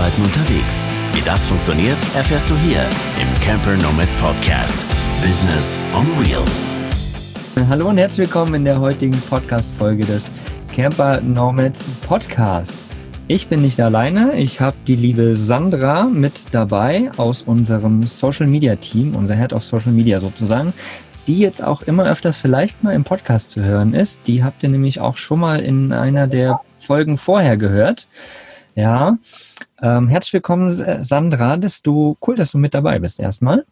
Arbeiten unterwegs. Wie das funktioniert, erfährst du hier im Camper Nomads Podcast. Business on Wheels. Hallo und herzlich willkommen in der heutigen Podcast-Folge des Camper Nomads Podcast. Ich bin nicht alleine, ich habe die liebe Sandra mit dabei aus unserem Social Media Team, unser Head of Social Media sozusagen, die jetzt auch immer öfters vielleicht mal im Podcast zu hören ist. Die habt ihr nämlich auch schon mal in einer der Folgen vorher gehört. Ja, ähm, herzlich willkommen, Sandra. Dass du, cool, dass du mit dabei bist erstmal.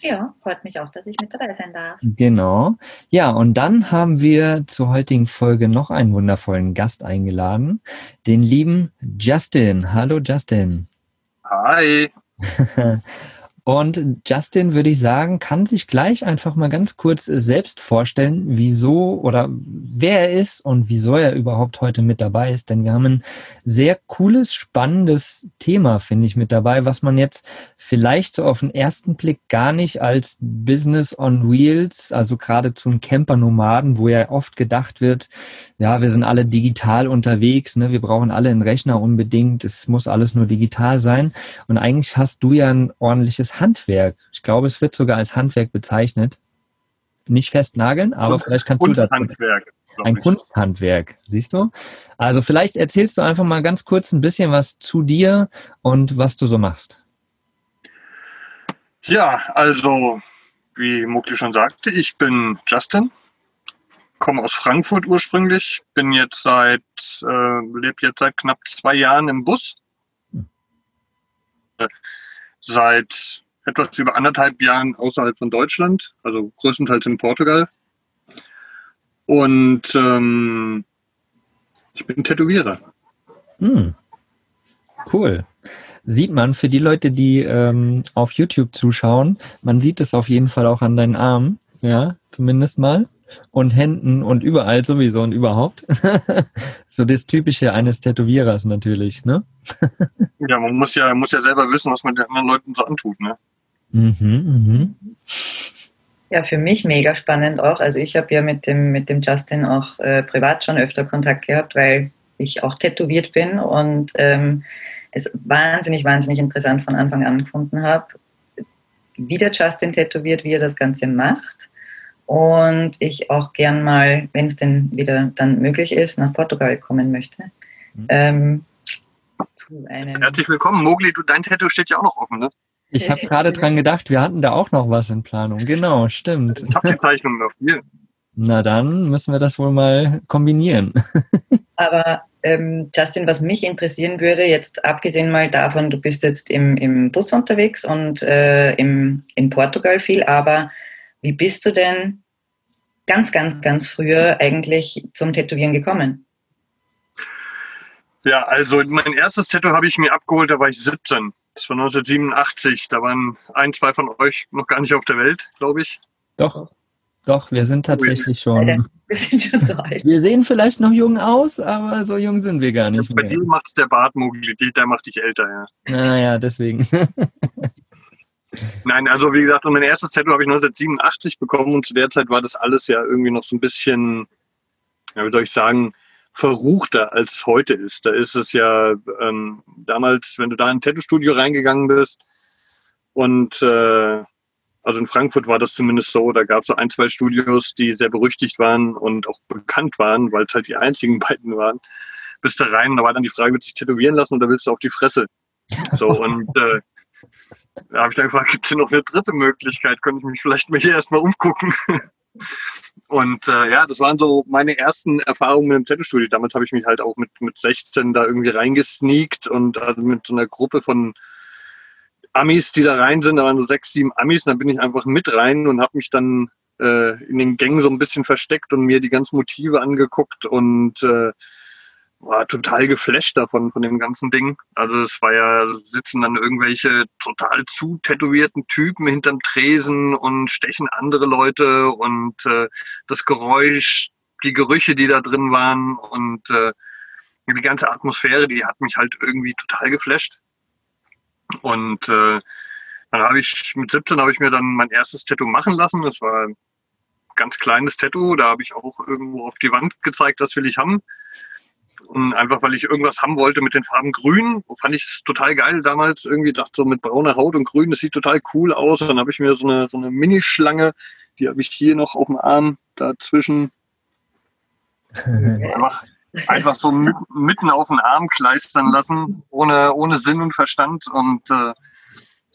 Ja, freut mich auch, dass ich mit dabei sein darf. Genau. Ja, und dann haben wir zur heutigen Folge noch einen wundervollen Gast eingeladen, den lieben Justin. Hallo Justin. Hi. Und Justin, würde ich sagen, kann sich gleich einfach mal ganz kurz selbst vorstellen, wieso oder wer er ist und wieso er überhaupt heute mit dabei ist. Denn wir haben ein sehr cooles, spannendes Thema, finde ich, mit dabei, was man jetzt vielleicht so auf den ersten Blick gar nicht als Business on Wheels, also gerade zu einem Camper-Nomaden, wo ja oft gedacht wird, ja, wir sind alle digital unterwegs, ne? wir brauchen alle einen Rechner unbedingt, es muss alles nur digital sein. Und eigentlich hast du ja ein ordentliches Handwerk. Ich glaube, es wird sogar als Handwerk bezeichnet. Nicht festnageln, aber Kunst, vielleicht kannst du das. Kunsthandwerk. Ein Kunsthandwerk, siehst du? Also vielleicht erzählst du einfach mal ganz kurz ein bisschen was zu dir und was du so machst. Ja, also wie Mukli schon sagte, ich bin Justin, komme aus Frankfurt ursprünglich, bin jetzt seit, äh, lebe jetzt seit knapp zwei Jahren im Bus. Hm. Seit etwas über anderthalb Jahren außerhalb von Deutschland, also größtenteils in Portugal. Und ähm, ich bin Tätowierer. Hm. Cool. Sieht man für die Leute, die ähm, auf YouTube zuschauen, man sieht es auf jeden Fall auch an deinen Armen, ja, zumindest mal und Händen und überall sowieso und überhaupt. so das Typische eines Tätowierers natürlich, ne? ja, man muss ja, muss ja selber wissen, was man den anderen Leuten so antut, ne? Mhm, mhm. Ja, für mich mega spannend auch. Also ich habe ja mit dem, mit dem Justin auch äh, privat schon öfter Kontakt gehabt, weil ich auch tätowiert bin und ähm, es wahnsinnig, wahnsinnig interessant von Anfang an gefunden habe, wie der Justin tätowiert, wie er das Ganze macht und ich auch gern mal, wenn es denn wieder dann möglich ist, nach Portugal kommen möchte. Mhm. Ähm, Herzlich willkommen, Mogli. Du, dein Tattoo steht ja auch noch offen, ne? Ich habe gerade dran gedacht, wir hatten da auch noch was in Planung. Genau, stimmt. Ich habe die Zeichnung noch hier. Na dann müssen wir das wohl mal kombinieren. Aber ähm, Justin, was mich interessieren würde, jetzt abgesehen mal davon, du bist jetzt im, im Bus unterwegs und äh, im, in Portugal viel, aber wie bist du denn ganz, ganz, ganz früher eigentlich zum Tätowieren gekommen? Ja, also mein erstes Tattoo habe ich mir abgeholt, da war ich 17. Das war 1987. Da waren ein, zwei von euch noch gar nicht auf der Welt, glaube ich. Doch, doch, wir sind tatsächlich schon. Wir sind schon so alt. Wir sehen vielleicht noch jung aus, aber so jung sind wir gar nicht. Ja, bei dir macht es der Bartmobilität, der macht dich älter, ja. Naja, deswegen. Nein, also wie gesagt, mein erstes Tattoo habe ich 1987 bekommen und zu der Zeit war das alles ja irgendwie noch so ein bisschen, ja, wie soll ich sagen, verruchter als heute ist. Da ist es ja ähm, damals, wenn du da in ein Tattoo-Studio reingegangen bist und äh, also in Frankfurt war das zumindest so, da gab es so ein, zwei Studios, die sehr berüchtigt waren und auch bekannt waren, weil es halt die einzigen beiden waren. Bist du rein, da war dann die Frage, willst du dich tätowieren lassen oder willst du auf die Fresse? So, und äh, da habe ich dann gefragt, gibt es noch eine dritte Möglichkeit? Könnte ich mich vielleicht mal hier erstmal umgucken? Und äh, ja, das waren so meine ersten Erfahrungen mit dem Tattoo-Studio. Damals habe ich mich halt auch mit, mit 16 da irgendwie reingesneakt und also mit so einer Gruppe von Amis, die da rein sind, da waren so sechs, sieben Amis, und dann bin ich einfach mit rein und habe mich dann äh, in den Gängen so ein bisschen versteckt und mir die ganzen Motive angeguckt. Und äh, war total geflasht davon, von dem ganzen Ding. Also es war ja, sitzen dann irgendwelche total zu tätowierten Typen hinterm Tresen und stechen andere Leute und äh, das Geräusch, die Gerüche, die da drin waren und äh, die ganze Atmosphäre, die hat mich halt irgendwie total geflasht. Und äh, dann habe ich mit 17 habe ich mir dann mein erstes Tattoo machen lassen. Das war ein ganz kleines Tattoo. Da habe ich auch irgendwo auf die Wand gezeigt, das will ich haben. Und einfach, weil ich irgendwas haben wollte mit den Farben Grün, fand ich es total geil damals. Irgendwie dachte so mit brauner Haut und Grün, das sieht total cool aus. Dann habe ich mir so eine, so eine Minischlange, die habe ich hier noch auf dem Arm dazwischen. einfach, einfach so mitten auf den Arm kleistern lassen, ohne, ohne Sinn und Verstand. Und äh,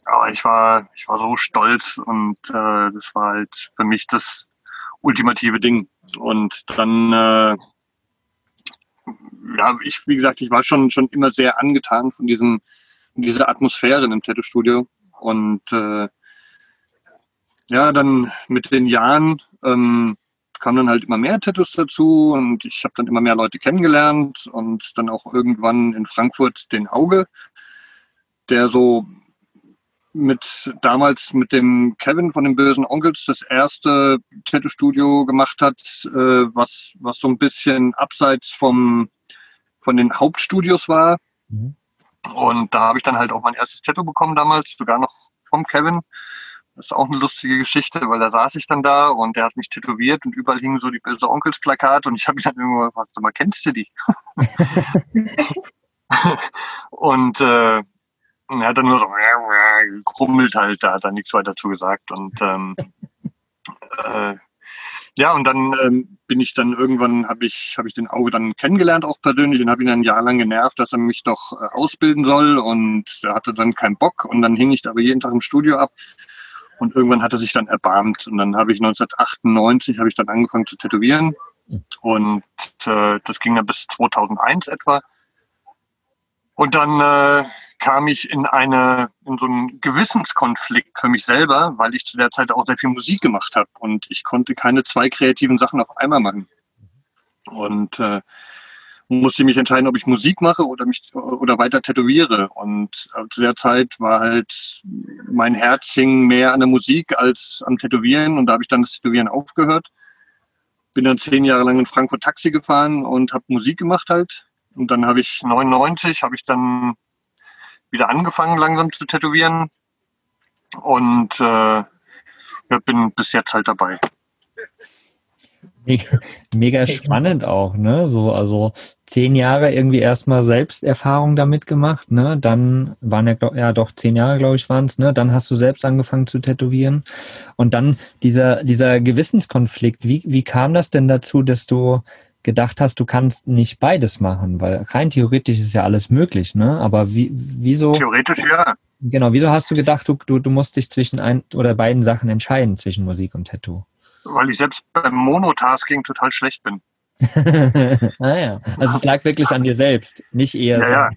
aber ich war, ich war so stolz und äh, das war halt für mich das ultimative Ding. Und dann äh, ja, ich, wie gesagt, ich war schon, schon immer sehr angetan von diesem, dieser Atmosphäre in einem Tattoo-Studio. Und äh, ja, dann mit den Jahren ähm, kamen dann halt immer mehr Tattoos dazu und ich habe dann immer mehr Leute kennengelernt und dann auch irgendwann in Frankfurt den Auge, der so mit damals mit dem Kevin von den bösen Onkels das erste Tattoo-Studio gemacht hat, äh, was, was so ein bisschen abseits vom von den Hauptstudios war. Mhm. Und da habe ich dann halt auch mein erstes Tattoo bekommen damals, sogar noch vom Kevin. Das ist auch eine lustige Geschichte, weil da saß ich dann da und der hat mich tätowiert und überall hingen so die böse Onkels Plakate und ich habe mich dann irgendwann gefragt, sag mal, kennst du die? und äh, er hat dann nur so gekrummelt halt, da hat er nichts weiter zu gesagt und ähm, äh, ja, und dann ähm, bin ich dann irgendwann, habe ich, hab ich den Auge dann kennengelernt, auch persönlich, und habe ihn dann ein Jahr lang genervt, dass er mich doch äh, ausbilden soll. Und er hatte dann keinen Bock. Und dann hing ich da aber jeden Tag im Studio ab. Und irgendwann hat er sich dann erbarmt. Und dann habe ich 1998 habe ich dann angefangen zu tätowieren. Und äh, das ging dann bis 2001 etwa. Und dann äh, kam ich in eine in so einen Gewissenskonflikt für mich selber, weil ich zu der Zeit auch sehr viel Musik gemacht habe und ich konnte keine zwei kreativen Sachen auf einmal machen. Und äh, musste mich entscheiden, ob ich Musik mache oder mich oder weiter tätowiere. Und äh, zu der Zeit war halt mein Herz hing mehr an der Musik als am Tätowieren und da habe ich dann das Tätowieren aufgehört. Bin dann zehn Jahre lang in Frankfurt Taxi gefahren und habe Musik gemacht halt. Und dann habe ich 99 habe ich dann wieder angefangen langsam zu tätowieren und äh, ja, bin bis jetzt halt dabei. Mega, mega spannend auch, ne? So, also zehn Jahre irgendwie erstmal Selbsterfahrung damit gemacht, ne? Dann waren ja, ja doch zehn Jahre, glaube ich, waren es, ne? Dann hast du selbst angefangen zu tätowieren. Und dann dieser, dieser Gewissenskonflikt, wie, wie kam das denn dazu, dass du gedacht hast, du kannst nicht beides machen, weil rein theoretisch ist ja alles möglich, ne? Aber wie, wieso? Theoretisch ja. Genau, wieso hast du gedacht, du, du, du musst dich zwischen ein oder beiden Sachen entscheiden, zwischen Musik und Tattoo? Weil ich selbst beim Monotasking total schlecht bin. Ah ja, also es lag wirklich an dir selbst, nicht eher ja, so, ja.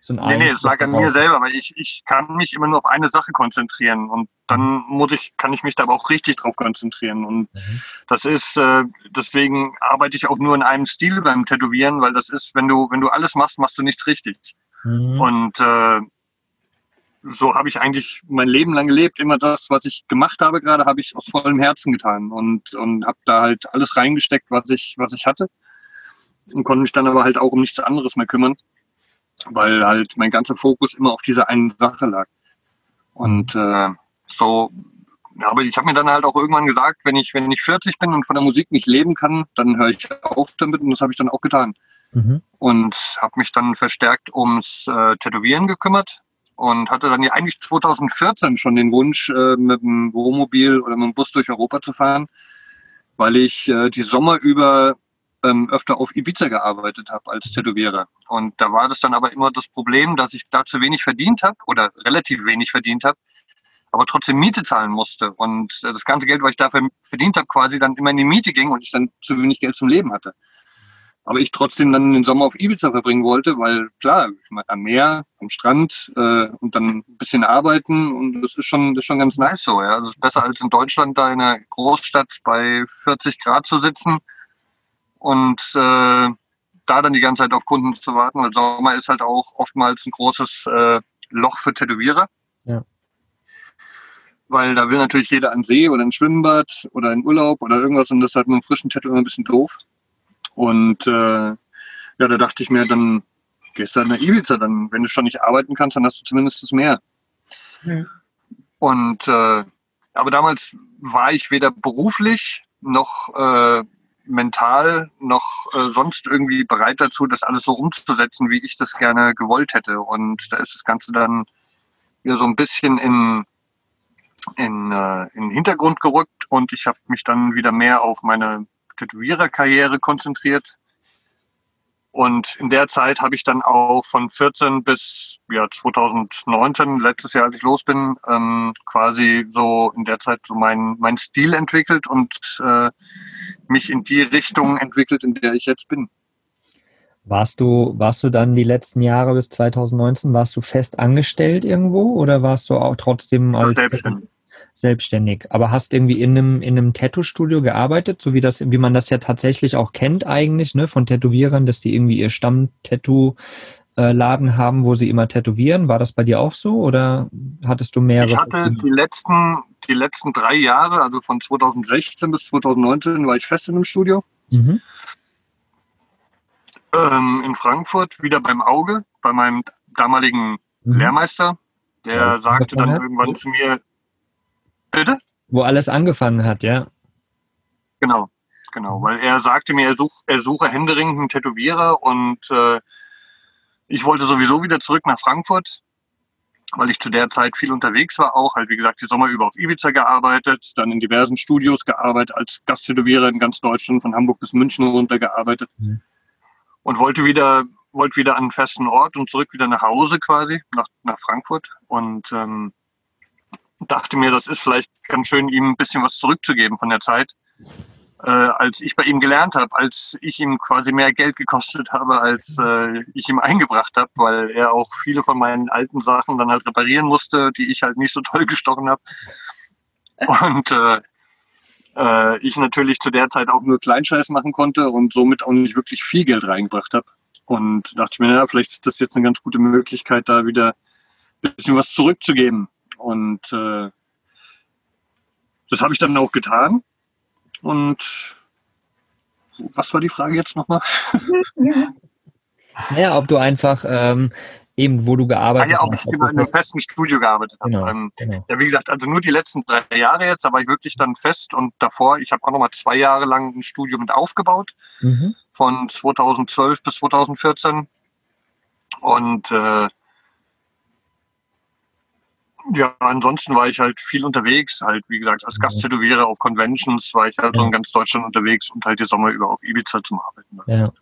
so ein Nee, nee, es lag an mir selber, weil ich, ich kann mich immer nur auf eine Sache konzentrieren und dann muss ich, kann ich mich da aber auch richtig drauf konzentrieren. Und mhm. das ist, äh, deswegen arbeite ich auch nur in einem Stil beim Tätowieren, weil das ist, wenn du, wenn du alles machst, machst du nichts richtig. Mhm. Und äh, so habe ich eigentlich mein Leben lang gelebt. Immer das, was ich gemacht habe gerade, habe ich aus vollem Herzen getan und, und habe da halt alles reingesteckt, was ich, was ich hatte. Und konnte mich dann aber halt auch um nichts anderes mehr kümmern, weil halt mein ganzer Fokus immer auf dieser einen Sache lag. Und äh, so, aber ich habe mir dann halt auch irgendwann gesagt, wenn ich, wenn ich 40 bin und von der Musik nicht leben kann, dann höre ich auf damit und das habe ich dann auch getan. Mhm. Und habe mich dann verstärkt ums äh, Tätowieren gekümmert und hatte dann ja eigentlich 2014 schon den Wunsch, äh, mit dem Wohnmobil oder mit dem Bus durch Europa zu fahren, weil ich äh, die Sommer über ähm, öfter auf Ibiza gearbeitet habe als Tätowierer. Und da war das dann aber immer das Problem, dass ich da zu wenig verdient habe oder relativ wenig verdient habe, aber trotzdem Miete zahlen musste. Und äh, das ganze Geld, was ich dafür verdient habe, quasi dann immer in die Miete ging und ich dann zu wenig Geld zum Leben hatte aber ich trotzdem dann den Sommer auf Ibiza verbringen wollte, weil klar, ich meine, am Meer, am Strand äh, und dann ein bisschen arbeiten und das ist schon, das ist schon ganz nice so. Ja, das ist besser als in Deutschland da in einer Großstadt bei 40 Grad zu sitzen und äh, da dann die ganze Zeit auf Kunden zu warten, weil Sommer ist halt auch oftmals ein großes äh, Loch für Tätowierer. Ja. Weil da will natürlich jeder an See oder ein Schwimmbad oder in Urlaub oder irgendwas und das ist halt mit einem frischen Tattoo immer ein bisschen doof. Und äh, ja, da dachte ich mir, dann gehst du halt nach Ibiza, dann, wenn du schon nicht arbeiten kannst, dann hast du zumindest das Meer. Mhm. Und äh, aber damals war ich weder beruflich noch äh, mental noch äh, sonst irgendwie bereit dazu, das alles so umzusetzen, wie ich das gerne gewollt hätte. Und da ist das Ganze dann wieder so ein bisschen in, in, äh, in den Hintergrund gerückt und ich habe mich dann wieder mehr auf meine Tätowiererkarriere konzentriert. Und in der Zeit habe ich dann auch von 14 bis ja, 2019, letztes Jahr, als ich los bin, ähm, quasi so in der Zeit so meinen mein Stil entwickelt und äh, mich in die Richtung entwickelt, in der ich jetzt bin. Warst du, warst du dann die letzten Jahre bis 2019, warst du fest angestellt irgendwo oder warst du auch trotzdem als selbstständig? Selbstständig. Aber hast irgendwie in einem, in einem Tattoo-Studio gearbeitet, so wie das, wie man das ja tatsächlich auch kennt eigentlich, ne, von Tätowierern, dass die irgendwie ihr Stamm-Tattoo-Laden haben, wo sie immer tätowieren. War das bei dir auch so oder hattest du mehrere? Ich hatte die letzten, die letzten drei Jahre, also von 2016 bis 2019, war ich fest in einem Studio. Mhm ähm, in Frankfurt wieder beim Auge, bei meinem damaligen mhm. Lehrmeister. Der ja, sagte dann irgendwann zu mir, bitte? Wo alles angefangen hat, ja. Genau, genau, weil er sagte mir, er, such, er suche händeringend einen Tätowierer und äh, ich wollte sowieso wieder zurück nach Frankfurt, weil ich zu der Zeit viel unterwegs war, auch halt wie gesagt die Sommer über auf Ibiza gearbeitet, dann in diversen Studios gearbeitet, als Gasttätowierer in ganz Deutschland, von Hamburg bis München runter gearbeitet. Mhm und wollte wieder, wollte wieder an einen festen Ort und zurück wieder nach Hause quasi, nach, nach Frankfurt. Und ähm, dachte mir, das ist vielleicht ganz schön, ihm ein bisschen was zurückzugeben von der Zeit, äh, als ich bei ihm gelernt habe, als ich ihm quasi mehr Geld gekostet habe, als äh, ich ihm eingebracht habe, weil er auch viele von meinen alten Sachen dann halt reparieren musste, die ich halt nicht so toll gestochen habe. Und äh, äh, ich natürlich zu der Zeit auch nur Kleinscheiß machen konnte und somit auch nicht wirklich viel Geld reingebracht habe. Und dachte ich mir, ja, vielleicht ist das jetzt eine ganz gute Möglichkeit, da wieder ein bisschen was zurückzugeben. Und äh, das habe ich dann auch getan. Und was war die Frage jetzt nochmal? Naja, ob du einfach ähm, eben, wo du gearbeitet ah, ja, hast. Ja, ob ich in einem festen Studio gearbeitet genau, habe. Ähm, genau. Ja, wie gesagt, also nur die letzten drei Jahre jetzt, aber ich wirklich dann fest und davor, ich habe auch nochmal zwei Jahre lang ein Studio mit aufgebaut, mhm. von 2012 bis 2014. Und äh, ja, ansonsten war ich halt viel unterwegs, halt wie gesagt, als Gasttätowierer auf Conventions war ich halt ja. so in ganz Deutschland unterwegs und halt die Sommer über auf Ibiza zum Arbeiten. Ja.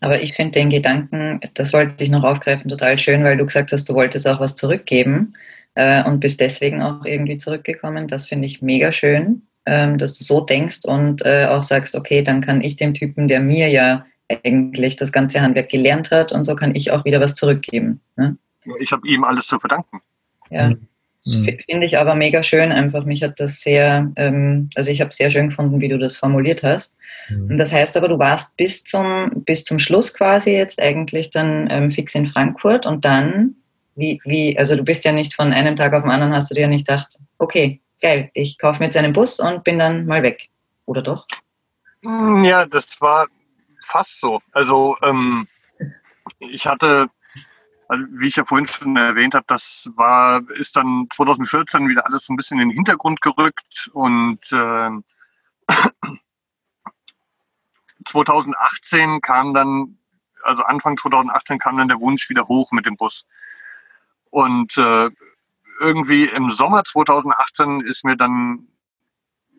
Aber ich finde den Gedanken, das wollte ich noch aufgreifen, total schön, weil du gesagt hast, du wolltest auch was zurückgeben äh, und bist deswegen auch irgendwie zurückgekommen. Das finde ich mega schön, ähm, dass du so denkst und äh, auch sagst, okay, dann kann ich dem Typen, der mir ja eigentlich das ganze Handwerk gelernt hat und so kann ich auch wieder was zurückgeben. Ne? Ich habe ihm alles zu verdanken. Ja. Mhm. Mhm. Finde ich aber mega schön. Einfach, mich hat das sehr, ähm, also ich habe sehr schön gefunden, wie du das formuliert hast. Mhm. Und das heißt aber, du warst bis zum, bis zum Schluss quasi jetzt eigentlich dann ähm, fix in Frankfurt und dann, wie, wie, also du bist ja nicht von einem Tag auf den anderen, hast du dir nicht gedacht, okay, geil, ich kaufe mir jetzt einen Bus und bin dann mal weg. Oder doch? Ja, das war fast so. Also ähm, ich hatte also, wie ich ja vorhin schon erwähnt habe, das war, ist dann 2014 wieder alles so ein bisschen in den Hintergrund gerückt und äh, 2018 kam dann, also Anfang 2018 kam dann der Wunsch wieder hoch mit dem Bus. Und äh, irgendwie im Sommer 2018 ist mir dann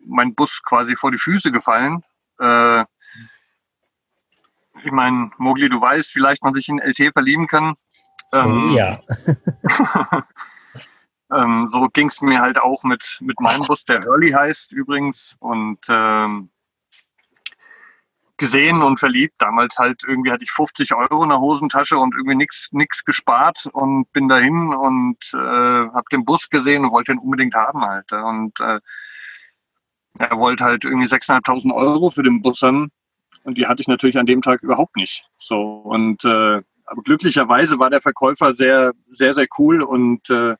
mein Bus quasi vor die Füße gefallen. Äh, ich meine, Mogli, du weißt, vielleicht man sich in LT verlieben kann. Ähm, oh, ja. ähm, so ging es mir halt auch mit, mit meinem Bus, der Hurley heißt übrigens. Und ähm, gesehen und verliebt. Damals halt irgendwie hatte ich 50 Euro in der Hosentasche und irgendwie nichts gespart und bin dahin und äh, habe den Bus gesehen und wollte ihn unbedingt haben halt. Und äh, er wollte halt irgendwie 6.500 Euro für den Bus haben und die hatte ich natürlich an dem Tag überhaupt nicht. So und äh, aber glücklicherweise war der Verkäufer sehr, sehr, sehr cool und äh,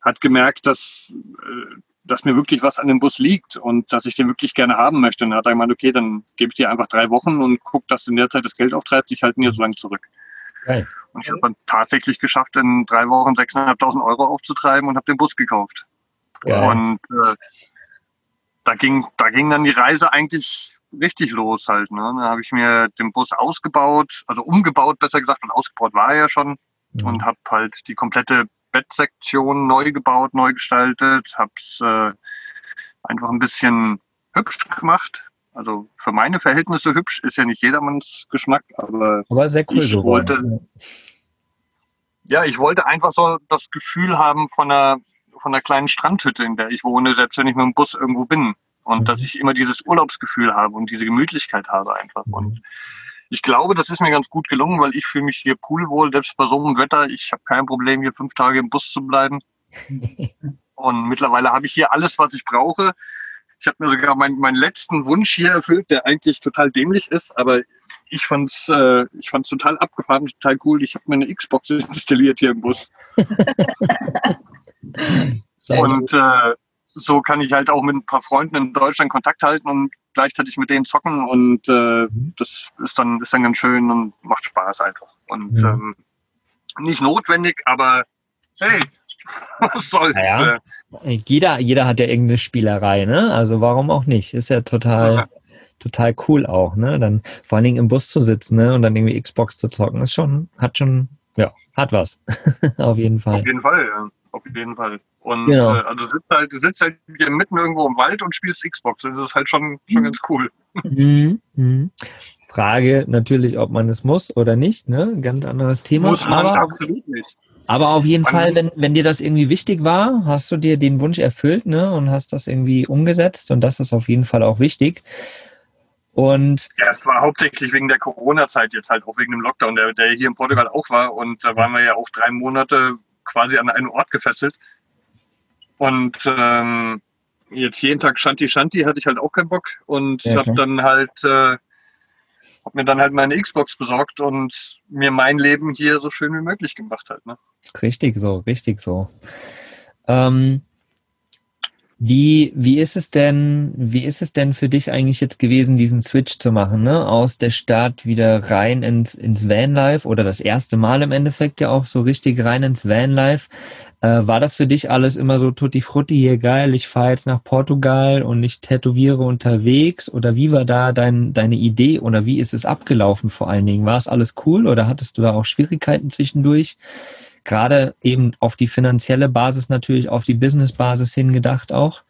hat gemerkt, dass, äh, dass mir wirklich was an dem Bus liegt und dass ich den wirklich gerne haben möchte. Und dann hat er gemeint, okay, dann gebe ich dir einfach drei Wochen und guck, dass in der Zeit das Geld auftreibt. Ich halte ihn hier so lange zurück. Okay. Und ich habe dann tatsächlich geschafft, in drei Wochen 6.500 Euro aufzutreiben und habe den Bus gekauft. Ja. Und äh, da ging, da ging dann die Reise eigentlich richtig los halt. Ne? Da habe ich mir den Bus ausgebaut, also umgebaut, besser gesagt, und ausgebaut war er ja schon mhm. und habe halt die komplette Bettsektion neu gebaut, neu gestaltet, habe es äh, einfach ein bisschen hübsch gemacht. Also für meine Verhältnisse hübsch ist ja nicht jedermanns Geschmack, aber, aber sehr cool ich wollte, ja, ich wollte einfach so das Gefühl haben von einer, von einer kleinen Strandhütte, in der ich wohne, selbst wenn ich mit dem Bus irgendwo bin. Und mhm. dass ich immer dieses Urlaubsgefühl habe und diese Gemütlichkeit habe einfach. Und ich glaube, das ist mir ganz gut gelungen, weil ich fühle mich hier poolwohl, selbst bei so einem Wetter. Ich habe kein Problem, hier fünf Tage im Bus zu bleiben. und mittlerweile habe ich hier alles, was ich brauche. Ich habe mir sogar meinen, meinen letzten Wunsch hier erfüllt, der eigentlich total dämlich ist, aber ich fand's, äh, ich fand's total abgefahren, total cool. Ich habe mir eine Xbox installiert hier im Bus. und äh, so kann ich halt auch mit ein paar Freunden in Deutschland Kontakt halten und gleichzeitig mit denen zocken und äh, mhm. das ist dann ist dann ganz schön und macht Spaß einfach. Und ja. ähm, nicht notwendig, aber hey, was soll's. Naja, äh. jeder, jeder hat ja irgendeine Spielerei, ne? Also warum auch nicht? Ist ja total, ja. total cool auch, ne? Dann vor allen Dingen im Bus zu sitzen, ne? Und dann irgendwie Xbox zu zocken, ist schon, hat schon, ja, hat was. Auf jeden Fall. Auf jeden Fall, ja. Auf jeden Fall. Und genau. äh, also sitzt halt, du sitzt halt hier mitten irgendwo im Wald und spielst Xbox. Das ist halt schon, schon mhm. ganz cool. Mhm. Mhm. Frage natürlich, ob man es muss oder nicht, ne? Ganz anderes Thema. Muss man aber, absolut nicht. Aber auf jeden man, Fall, wenn, wenn dir das irgendwie wichtig war, hast du dir den Wunsch erfüllt, ne? Und hast das irgendwie umgesetzt und das ist auf jeden Fall auch wichtig. Und ja, es war hauptsächlich wegen der Corona-Zeit jetzt halt, auch wegen dem Lockdown, der, der hier in Portugal auch war. Und da waren wir ja auch drei Monate quasi an einen Ort gefesselt. Und ähm, jetzt jeden Tag Shanti Shanti hatte ich halt auch keinen Bock und ja, habe dann halt äh, hab mir dann halt meine Xbox besorgt und mir mein Leben hier so schön wie möglich gemacht halt. Ne? Richtig so, richtig so. Ähm, wie, wie ist es denn, wie ist es denn für dich eigentlich jetzt gewesen, diesen Switch zu machen, ne? Aus der Stadt wieder rein ins, ins Vanlife oder das erste Mal im Endeffekt ja auch so richtig rein ins Vanlife. Äh, war das für dich alles immer so tutti frutti hier geil, ich fahre jetzt nach Portugal und ich tätowiere unterwegs? Oder wie war da dein, deine Idee oder wie ist es abgelaufen vor allen Dingen? War es alles cool oder hattest du da auch Schwierigkeiten zwischendurch? Gerade eben auf die finanzielle Basis natürlich, auf die Business-Basis hingedacht auch.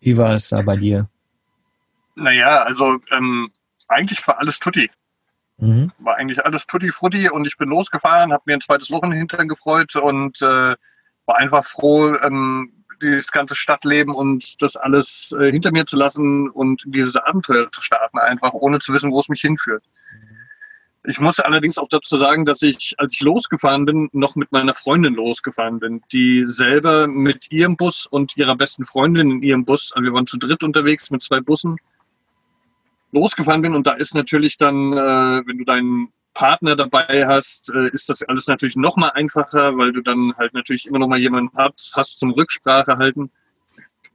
Wie war es da bei dir? Naja, also ähm, eigentlich war alles tutti. Mhm. War eigentlich alles tutti frutti und ich bin losgefahren, habe mir ein zweites Loch in den Hintern gefreut und äh, war einfach froh, ähm, dieses ganze Stadtleben und das alles äh, hinter mir zu lassen und dieses Abenteuer zu starten, einfach ohne zu wissen, wo es mich hinführt. Ich muss allerdings auch dazu sagen, dass ich, als ich losgefahren bin, noch mit meiner Freundin losgefahren bin, die selber mit ihrem Bus und ihrer besten Freundin in ihrem Bus, also wir waren zu dritt unterwegs mit zwei Bussen, losgefahren bin. Und da ist natürlich dann, äh, wenn du deinen Partner dabei hast, äh, ist das alles natürlich noch mal einfacher, weil du dann halt natürlich immer noch mal jemanden hast, hast zum Rücksprache halten,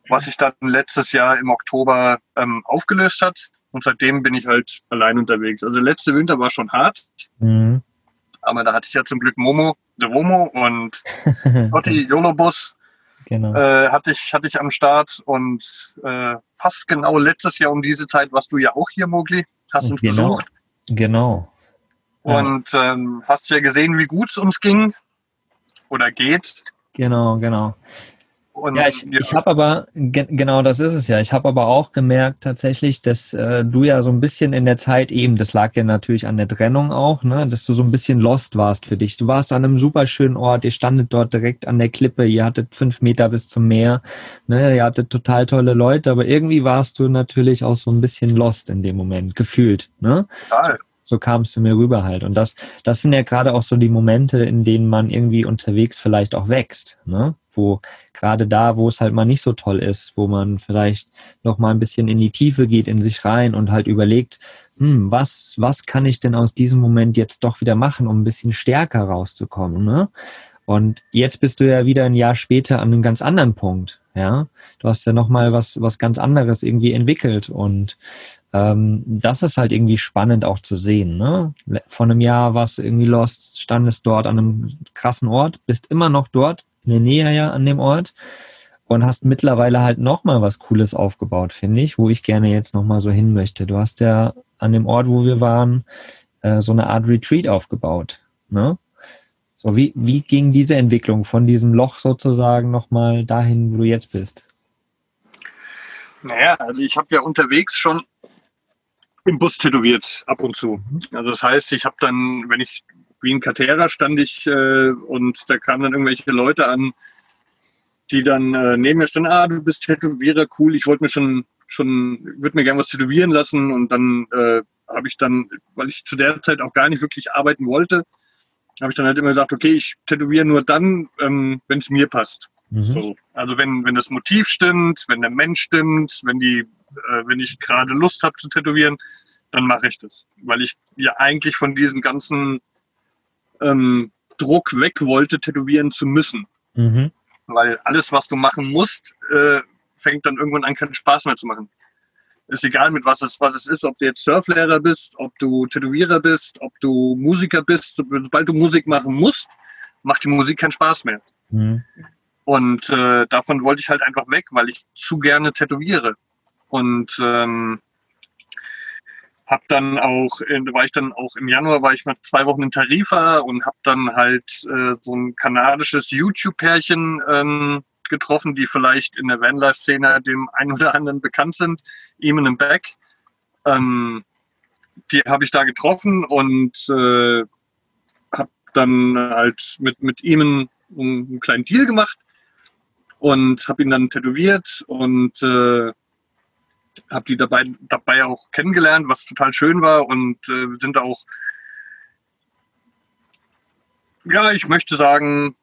was sich dann letztes Jahr im Oktober ähm, aufgelöst hat. Und seitdem bin ich halt allein unterwegs. Also letzte Winter war schon hart. Mhm. Aber da hatte ich ja zum Glück Momo, The Womo und Totti YOLO-Bus. Genau. Äh, hatte, ich, hatte ich am Start und äh, fast genau letztes Jahr um diese Zeit warst du ja auch hier, Mogli. Hast uns genau. besucht. Genau. Und ähm, hast ja gesehen, wie gut es uns ging oder geht. Genau, genau. Und, ja, ich, ja. ich habe aber, ge genau das ist es ja, ich habe aber auch gemerkt tatsächlich, dass äh, du ja so ein bisschen in der Zeit eben, das lag ja natürlich an der Trennung auch, ne, dass du so ein bisschen lost warst für dich. Du warst an einem super schönen Ort, ihr standet dort direkt an der Klippe, ihr hattet fünf Meter bis zum Meer, ne, ihr hattet total tolle Leute, aber irgendwie warst du natürlich auch so ein bisschen lost in dem Moment, gefühlt. Ne? Total so kamst du mir rüber halt. Und das, das sind ja gerade auch so die Momente, in denen man irgendwie unterwegs vielleicht auch wächst. Ne? Wo gerade da, wo es halt mal nicht so toll ist, wo man vielleicht noch mal ein bisschen in die Tiefe geht, in sich rein und halt überlegt, hm, was, was kann ich denn aus diesem Moment jetzt doch wieder machen, um ein bisschen stärker rauszukommen, ne? Und jetzt bist du ja wieder ein Jahr später an einem ganz anderen Punkt, ja. Du hast ja noch mal was, was ganz anderes irgendwie entwickelt und ähm, das ist halt irgendwie spannend auch zu sehen, ne? Vor einem Jahr warst du irgendwie lost, standest dort an einem krassen Ort, bist immer noch dort, in der Nähe ja an dem Ort. und hast mittlerweile halt nochmal was Cooles aufgebaut, finde ich, wo ich gerne jetzt nochmal so hin möchte. Du hast ja an dem Ort, wo wir waren, äh, so eine Art Retreat aufgebaut. Ne? So, wie, wie ging diese Entwicklung von diesem Loch sozusagen nochmal dahin, wo du jetzt bist? Naja, also ich habe ja unterwegs schon im Bus tätowiert, ab und zu. Mhm. Also das heißt, ich habe dann, wenn ich wie ein Katerer stand ich äh, und da kamen dann irgendwelche Leute an, die dann äh, neben mir standen, ah, du bist Tätowierer, cool, ich wollte mir schon, schon, würde mir gerne was tätowieren lassen und dann äh, habe ich dann, weil ich zu der Zeit auch gar nicht wirklich arbeiten wollte, habe ich dann halt immer gesagt, okay, ich tätowiere nur dann, ähm, wenn es mir passt. Mhm. So. Also wenn, wenn das Motiv stimmt, wenn der Mensch stimmt, wenn die, äh, wenn ich gerade Lust habe zu tätowieren, dann mache ich das. Weil ich ja eigentlich von diesem ganzen ähm, Druck weg wollte, tätowieren zu müssen. Mhm. Weil alles, was du machen musst, äh, fängt dann irgendwann an, keinen Spaß mehr zu machen. Ist egal, mit was es, was es ist, ob du jetzt Surflehrer bist, ob du Tätowierer bist, ob du Musiker bist. Sobald du Musik machen musst, macht die Musik keinen Spaß mehr. Mhm. Und äh, davon wollte ich halt einfach weg, weil ich zu gerne tätowiere. Und ähm, hab dann auch, war ich dann auch im Januar, war ich mal zwei Wochen in Tarifa und habe dann halt äh, so ein kanadisches YouTube-Pärchen ähm, getroffen, die vielleicht in der Vanlife-Szene dem einen oder anderen bekannt sind, Eamon und Beck. Ähm, die habe ich da getroffen und äh, habe dann halt mit, mit einen, einen kleinen Deal gemacht und habe ihn dann tätowiert und äh, habe die dabei, dabei auch kennengelernt, was total schön war und äh, sind auch, ja, ich möchte sagen,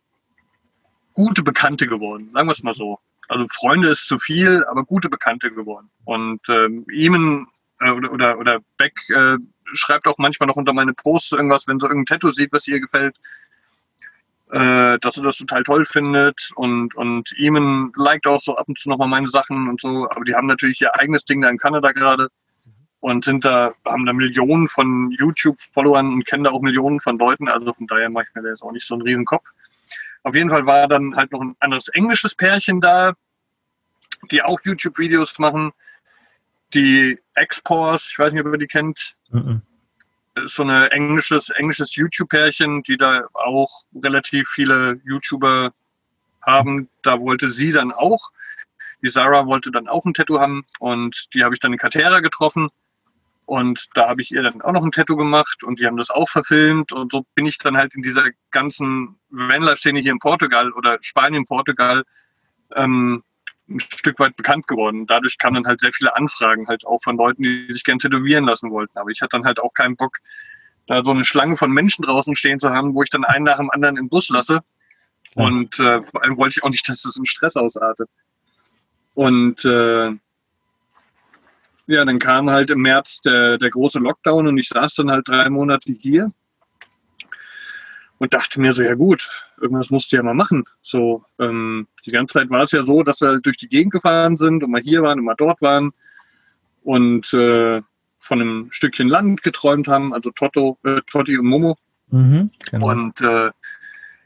gute Bekannte geworden, sagen wir es mal so. Also Freunde ist zu viel, aber gute Bekannte geworden. Und ähm, Eamon äh, oder, oder, oder Beck äh, schreibt auch manchmal noch unter meine Posts irgendwas, wenn so irgendein Tattoo sieht, was ihr gefällt äh, dass er das total toll findet und, und Eamon liked auch so ab und zu nochmal meine Sachen und so, aber die haben natürlich ihr eigenes Ding da in Kanada gerade und sind da, haben da Millionen von YouTube-Followern und kennen da auch Millionen von Leuten, also von daher mache ich mir da jetzt auch nicht so einen riesen Kopf. Auf jeden Fall war dann halt noch ein anderes englisches Pärchen da, die auch YouTube-Videos machen, die Expors, ich weiß nicht, ob ihr die kennt. Mhm so eine englisches, englisches YouTube-Pärchen, die da auch relativ viele YouTuber haben. Da wollte sie dann auch. Die Sarah wollte dann auch ein Tattoo haben und die habe ich dann in Catera getroffen. Und da habe ich ihr dann auch noch ein Tattoo gemacht und die haben das auch verfilmt. Und so bin ich dann halt in dieser ganzen Vanlife-Szene hier in Portugal oder Spanien, Portugal ähm, ein Stück weit bekannt geworden. Dadurch kamen dann halt sehr viele Anfragen halt auch von Leuten, die sich gerne tätowieren lassen wollten. Aber ich hatte dann halt auch keinen Bock, da so eine Schlange von Menschen draußen stehen zu haben, wo ich dann einen nach dem anderen im Bus lasse. Und äh, vor allem wollte ich auch nicht, dass das in Stress ausartet. Und äh, ja, dann kam halt im März der, der große Lockdown und ich saß dann halt drei Monate hier und dachte mir so, ja gut, irgendwas musst du ja mal machen. So, ähm, die ganze Zeit war es ja so, dass wir halt durch die Gegend gefahren sind und mal hier waren und mal dort waren und äh, von einem Stückchen Land geträumt haben, also Toto, äh, Totti und Momo. Mhm, genau. Und äh,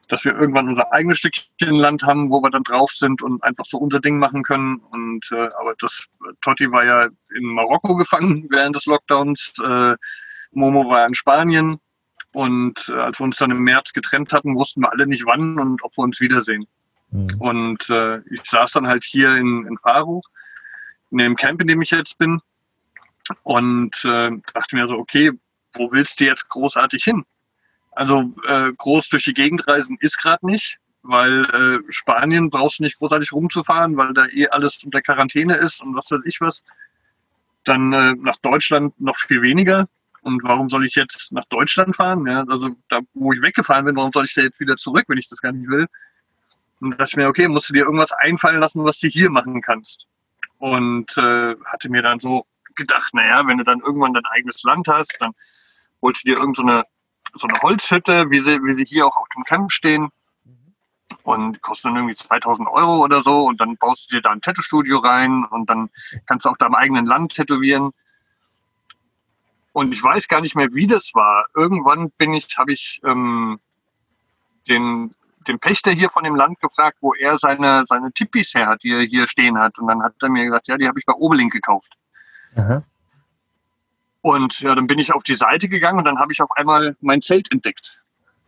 dass wir irgendwann unser eigenes Stückchen Land haben, wo wir dann drauf sind und einfach so unser Ding machen können. Und äh, aber das Totti war ja in Marokko gefangen während des Lockdowns. Äh, Momo war in Spanien und äh, als wir uns dann im März getrennt hatten, wussten wir alle nicht wann und ob wir uns wiedersehen. Mhm. Und äh, ich saß dann halt hier in, in Faro, in dem Camp, in dem ich jetzt bin, und äh, dachte mir so, okay, wo willst du jetzt großartig hin? Also äh, groß durch die Gegend reisen ist gerade nicht, weil äh, Spanien brauchst du nicht großartig rumzufahren, weil da eh alles unter Quarantäne ist und was weiß ich was. Dann äh, nach Deutschland noch viel weniger. Und warum soll ich jetzt nach Deutschland fahren? Ja, also da, wo ich weggefahren bin, warum soll ich da jetzt wieder zurück, wenn ich das gar nicht will? Und da dachte ich mir, okay, musst du dir irgendwas einfallen lassen, was du hier machen kannst. Und äh, hatte mir dann so gedacht, naja, wenn du dann irgendwann dein eigenes Land hast, dann holst du dir irgendeine so, so eine Holzhütte, wie sie, wie sie hier auch auf dem Camp stehen. Und kostet dann irgendwie 2000 Euro oder so. Und dann baust du dir da ein Tattoo-Studio rein und dann kannst du auch da im eigenen Land tätowieren. Und ich weiß gar nicht mehr, wie das war. Irgendwann bin ich, habe ich ähm, den, den Pächter hier von dem Land gefragt, wo er seine, seine Tippis her hat, die er hier stehen hat. Und dann hat er mir gesagt, ja, die habe ich bei Oberlink gekauft. Aha. Und ja, dann bin ich auf die Seite gegangen und dann habe ich auf einmal mein Zelt entdeckt.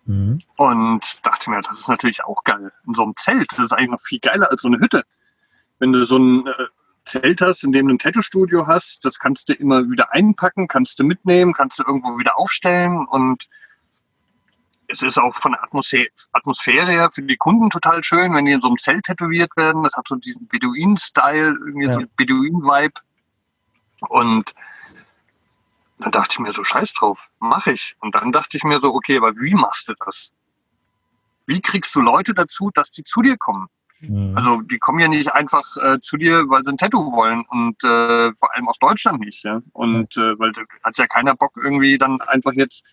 Mhm. Und dachte mir, das ist natürlich auch geil. In so einem Zelt, das ist eigentlich noch viel geiler als so eine Hütte. Wenn du so ein äh, Zelt hast, in dem du ein Tattoo-Studio hast, das kannst du immer wieder einpacken, kannst du mitnehmen, kannst du irgendwo wieder aufstellen und es ist auch von der Atmosphäre, Atmosphäre her für die Kunden total schön, wenn die in so einem Zelt tätowiert werden. Das hat so diesen Beduin-Style, irgendwie ja. so Beduin-Vibe. Und dann dachte ich mir so, scheiß drauf, mach ich. Und dann dachte ich mir so, okay, aber wie machst du das? Wie kriegst du Leute dazu, dass die zu dir kommen? Mhm. Also die kommen ja nicht einfach äh, zu dir, weil sie ein Tattoo wollen und äh, vor allem aus Deutschland nicht. Ja? Und äh, weil da hat ja keiner Bock irgendwie dann einfach jetzt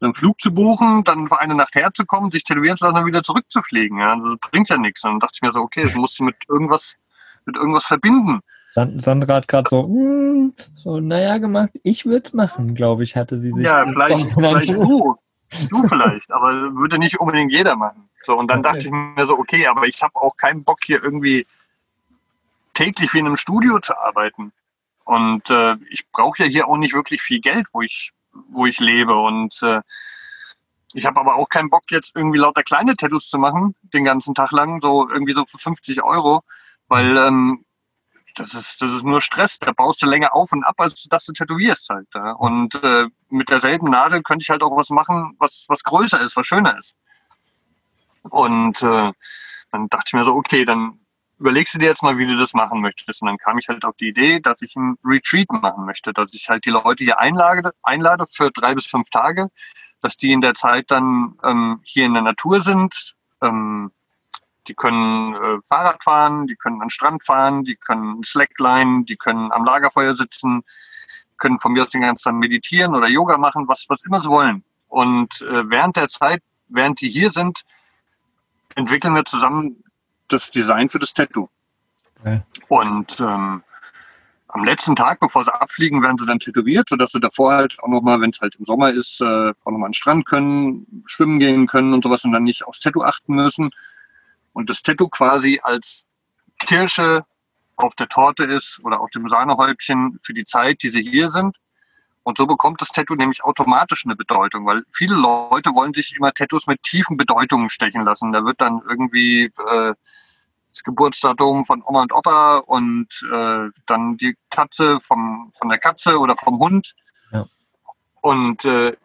einen Flug zu buchen, dann für eine Nacht herzukommen, sich tätowieren zu lassen und wieder zurückzufliegen. Ja? Das bringt ja nichts. Und dann dachte ich mir so, okay, das musst du mit irgendwas, mit irgendwas verbinden. Sandra hat gerade so, mm, so, naja, gemacht. Ich würde es machen, glaube ich, hatte sie sich. Ja, vielleicht, vielleicht du. Du vielleicht, aber würde nicht unbedingt jeder machen. So, und dann okay. dachte ich mir so, okay, aber ich habe auch keinen Bock hier irgendwie täglich wie in einem Studio zu arbeiten. Und äh, ich brauche ja hier auch nicht wirklich viel Geld, wo ich wo ich lebe. Und äh, ich habe aber auch keinen Bock, jetzt irgendwie lauter kleine Tattoos zu machen, den ganzen Tag lang, so irgendwie so für 50 Euro, weil ähm, das ist, das ist nur Stress. Da baust du länger auf und ab, als dass du tätowierst halt. Ja? Und äh, mit derselben Nadel könnte ich halt auch was machen, was, was größer ist, was schöner ist. Und äh, dann dachte ich mir so, okay, dann überlegst du dir jetzt mal, wie du das machen möchtest. Und dann kam ich halt auf die Idee, dass ich ein Retreat machen möchte, dass ich halt die Leute hier einlade, einlade für drei bis fünf Tage, dass die in der Zeit dann ähm, hier in der Natur sind. Ähm, die können äh, Fahrrad fahren, die können an den Strand fahren, die können Slackline, die können am Lagerfeuer sitzen, können von mir aus den ganzen Tag meditieren oder Yoga machen, was, was immer sie wollen. Und äh, während der Zeit, während die hier sind, entwickeln wir zusammen das Design für das Tattoo. Okay. Und ähm, am letzten Tag, bevor sie abfliegen, werden sie dann tätowiert, sodass sie davor halt auch nochmal, wenn es halt im Sommer ist, äh, auch nochmal an den Strand können, schwimmen gehen können und sowas und dann nicht aufs Tattoo achten müssen. Und das Tattoo quasi als Kirsche auf der Torte ist oder auf dem Sahnehäubchen für die Zeit, die sie hier sind. Und so bekommt das Tattoo nämlich automatisch eine Bedeutung, weil viele Leute wollen sich immer Tattoos mit tiefen Bedeutungen stechen lassen. Da wird dann irgendwie äh, das Geburtsdatum von Oma und Opa und äh, dann die Katze vom, von der Katze oder vom Hund. Ja. Und äh,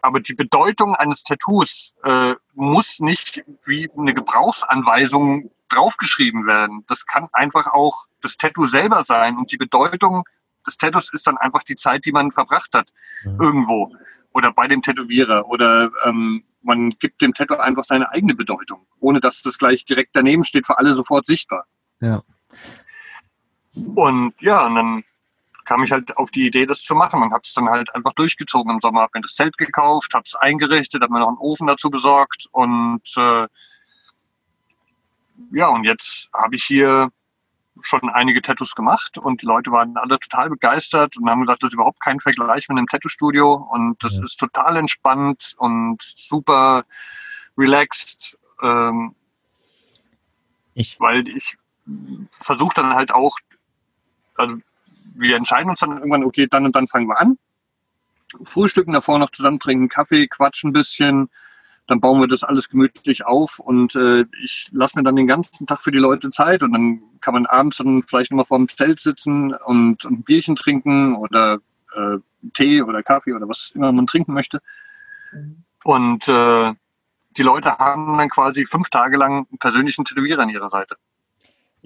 aber die Bedeutung eines Tattoos äh, muss nicht wie eine Gebrauchsanweisung draufgeschrieben werden. Das kann einfach auch das Tattoo selber sein und die Bedeutung des Tattoos ist dann einfach die Zeit, die man verbracht hat mhm. irgendwo oder bei dem Tätowierer oder ähm, man gibt dem Tattoo einfach seine eigene Bedeutung, ohne dass das gleich direkt daneben steht, für alle sofort sichtbar. Ja. Und ja, und dann kam ich halt auf die Idee, das zu machen und habe es dann halt einfach durchgezogen im Sommer. Habe mir das Zelt gekauft, habe es eingerichtet, habe mir noch einen Ofen dazu besorgt und äh, ja, und jetzt habe ich hier schon einige Tattoos gemacht und die Leute waren alle total begeistert und haben gesagt, das ist überhaupt kein Vergleich mit einem Tattoo-Studio und das ja. ist total entspannt und super relaxed. Ähm, ich. Weil ich versuche dann halt auch, also wir entscheiden uns dann irgendwann, okay, dann und dann fangen wir an. Frühstücken davor noch zusammen trinken, Kaffee, quatschen ein bisschen, dann bauen wir das alles gemütlich auf und äh, ich lasse mir dann den ganzen Tag für die Leute Zeit und dann kann man abends dann vielleicht nochmal vor dem Zelt sitzen und, und ein Bierchen trinken oder äh, Tee oder Kaffee oder was immer man trinken möchte. Mhm. Und äh, die Leute haben dann quasi fünf Tage lang einen persönlichen Tätowierer an ihrer Seite.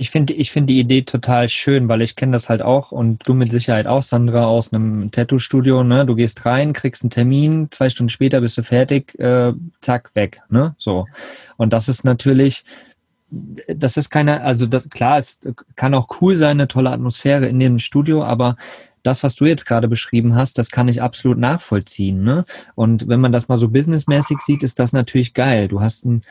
Ich finde ich finde die Idee total schön, weil ich kenne das halt auch und du mit Sicherheit auch, Sandra, aus einem Tattoo-Studio. Ne? Du gehst rein, kriegst einen Termin, zwei Stunden später bist du fertig, äh, zack, weg. Ne? So. Und das ist natürlich, das ist keine, also das klar, es kann auch cool sein, eine tolle Atmosphäre in dem Studio, aber das, was du jetzt gerade beschrieben hast, das kann ich absolut nachvollziehen. Ne? Und wenn man das mal so businessmäßig sieht, ist das natürlich geil. Du hast ein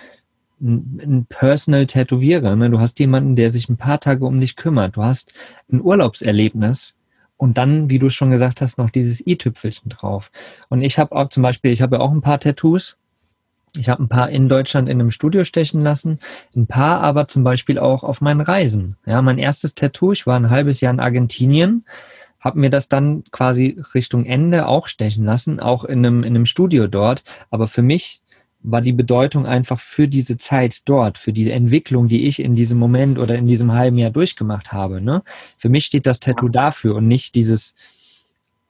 ein Personal Tätowierer. Ne? Du hast jemanden, der sich ein paar Tage um dich kümmert. Du hast ein Urlaubserlebnis und dann, wie du schon gesagt hast, noch dieses i-Tüpfelchen drauf. Und ich habe auch zum Beispiel, ich habe ja auch ein paar Tattoos Ich habe ein paar in Deutschland in einem Studio stechen lassen, ein paar aber zum Beispiel auch auf meinen Reisen. Ja, mein erstes Tattoo, ich war ein halbes Jahr in Argentinien, habe mir das dann quasi Richtung Ende auch stechen lassen, auch in einem, in einem Studio dort. Aber für mich war die Bedeutung einfach für diese Zeit dort, für diese Entwicklung, die ich in diesem Moment oder in diesem halben Jahr durchgemacht habe. Ne? Für mich steht das Tattoo dafür und nicht dieses,